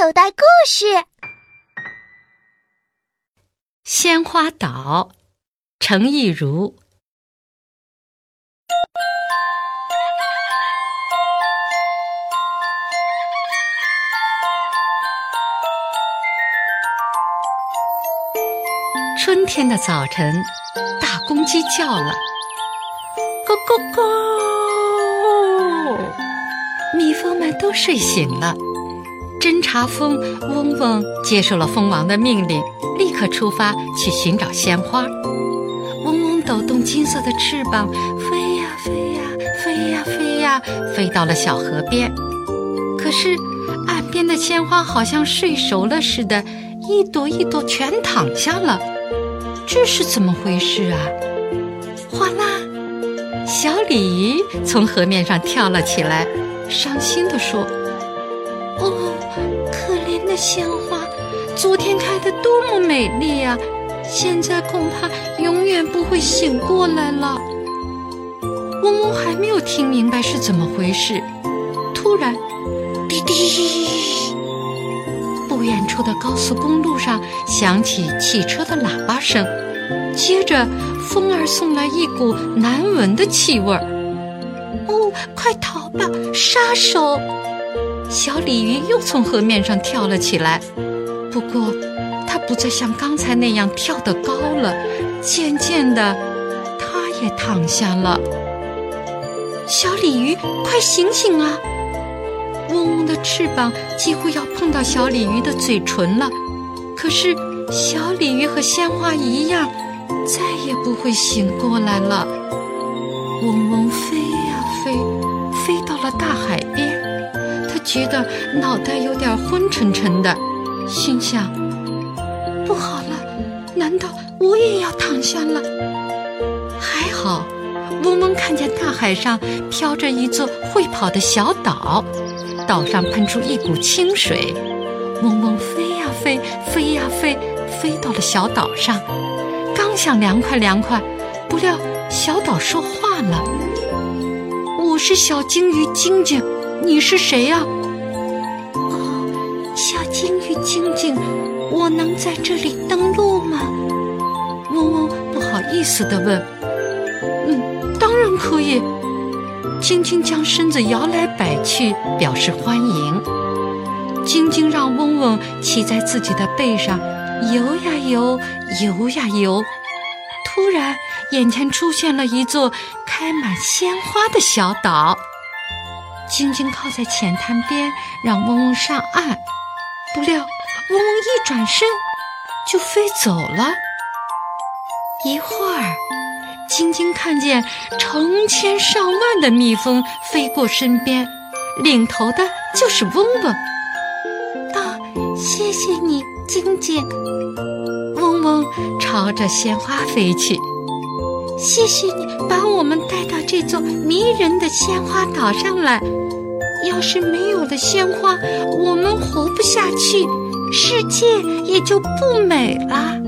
口袋故事：鲜花岛，程亦如。春天的早晨，大公鸡叫了，咕咕咕！蜜蜂们都睡醒了。侦察蜂嗡嗡接受了蜂王的命令，立刻出发去寻找鲜花。嗡嗡抖动金色的翅膀，飞呀飞呀，飞呀飞呀，飞到了小河边。可是岸边的鲜花好像睡熟了似的，一朵一朵全躺下了。这是怎么回事啊？哗啦！小鲤鱼从河面上跳了起来，伤心地说：“哦，可怜的鲜花，昨天开得多么美丽呀！现在恐怕永远不会醒过来了。”嗡嗡还没有听明白是怎么回事，突然，滴滴！不远处的高速公路上响起汽车的喇叭声，接着风儿送来一股难闻的气味儿。哦，快逃吧，杀手！小鲤鱼又从河面上跳了起来，不过它不再像刚才那样跳得高了，渐渐的，它也躺下了。小鲤鱼，快醒醒啊！嗡嗡的翅膀几乎要碰到小鲤鱼的嘴唇了，可是小鲤鱼和鲜花一样，再也不会醒过来了。嗡嗡飞呀飞，飞到了大海，觉得脑袋有点昏沉沉的，心想：不好了，难道我也要躺下了？还好，嗡嗡看见大海上飘着一座会跑的小岛。岛上喷出一股清水，嗡嗡飞呀飞，飞呀飞，飞到了小岛上。刚想凉快凉快，不料小岛说话了：“我是小鲸鱼晶晶，你是谁呀？”“，小金鱼晶晶，我能在这里登陆吗？”嗡嗡不好意思地问。“嗯，当然可以。”晶晶将身子摇来摆去，表示欢迎。晶晶让嗡嗡骑在自己的背上，游呀游，游呀游。突然，眼前出现了一座开满鲜花的小岛。晶晶靠在浅滩边，让嗡嗡上岸。不料，嗡嗡一转身，就飞走了。一会儿。晶晶看见成千上万的蜜蜂飞过身边，领头的就是嗡嗡。啊，谢谢你，晶晶！嗡嗡朝着鲜花飞去。谢谢你把我们带到这座迷人的鲜花岛上来。要是没有了鲜花，我下去，世界也就不美了。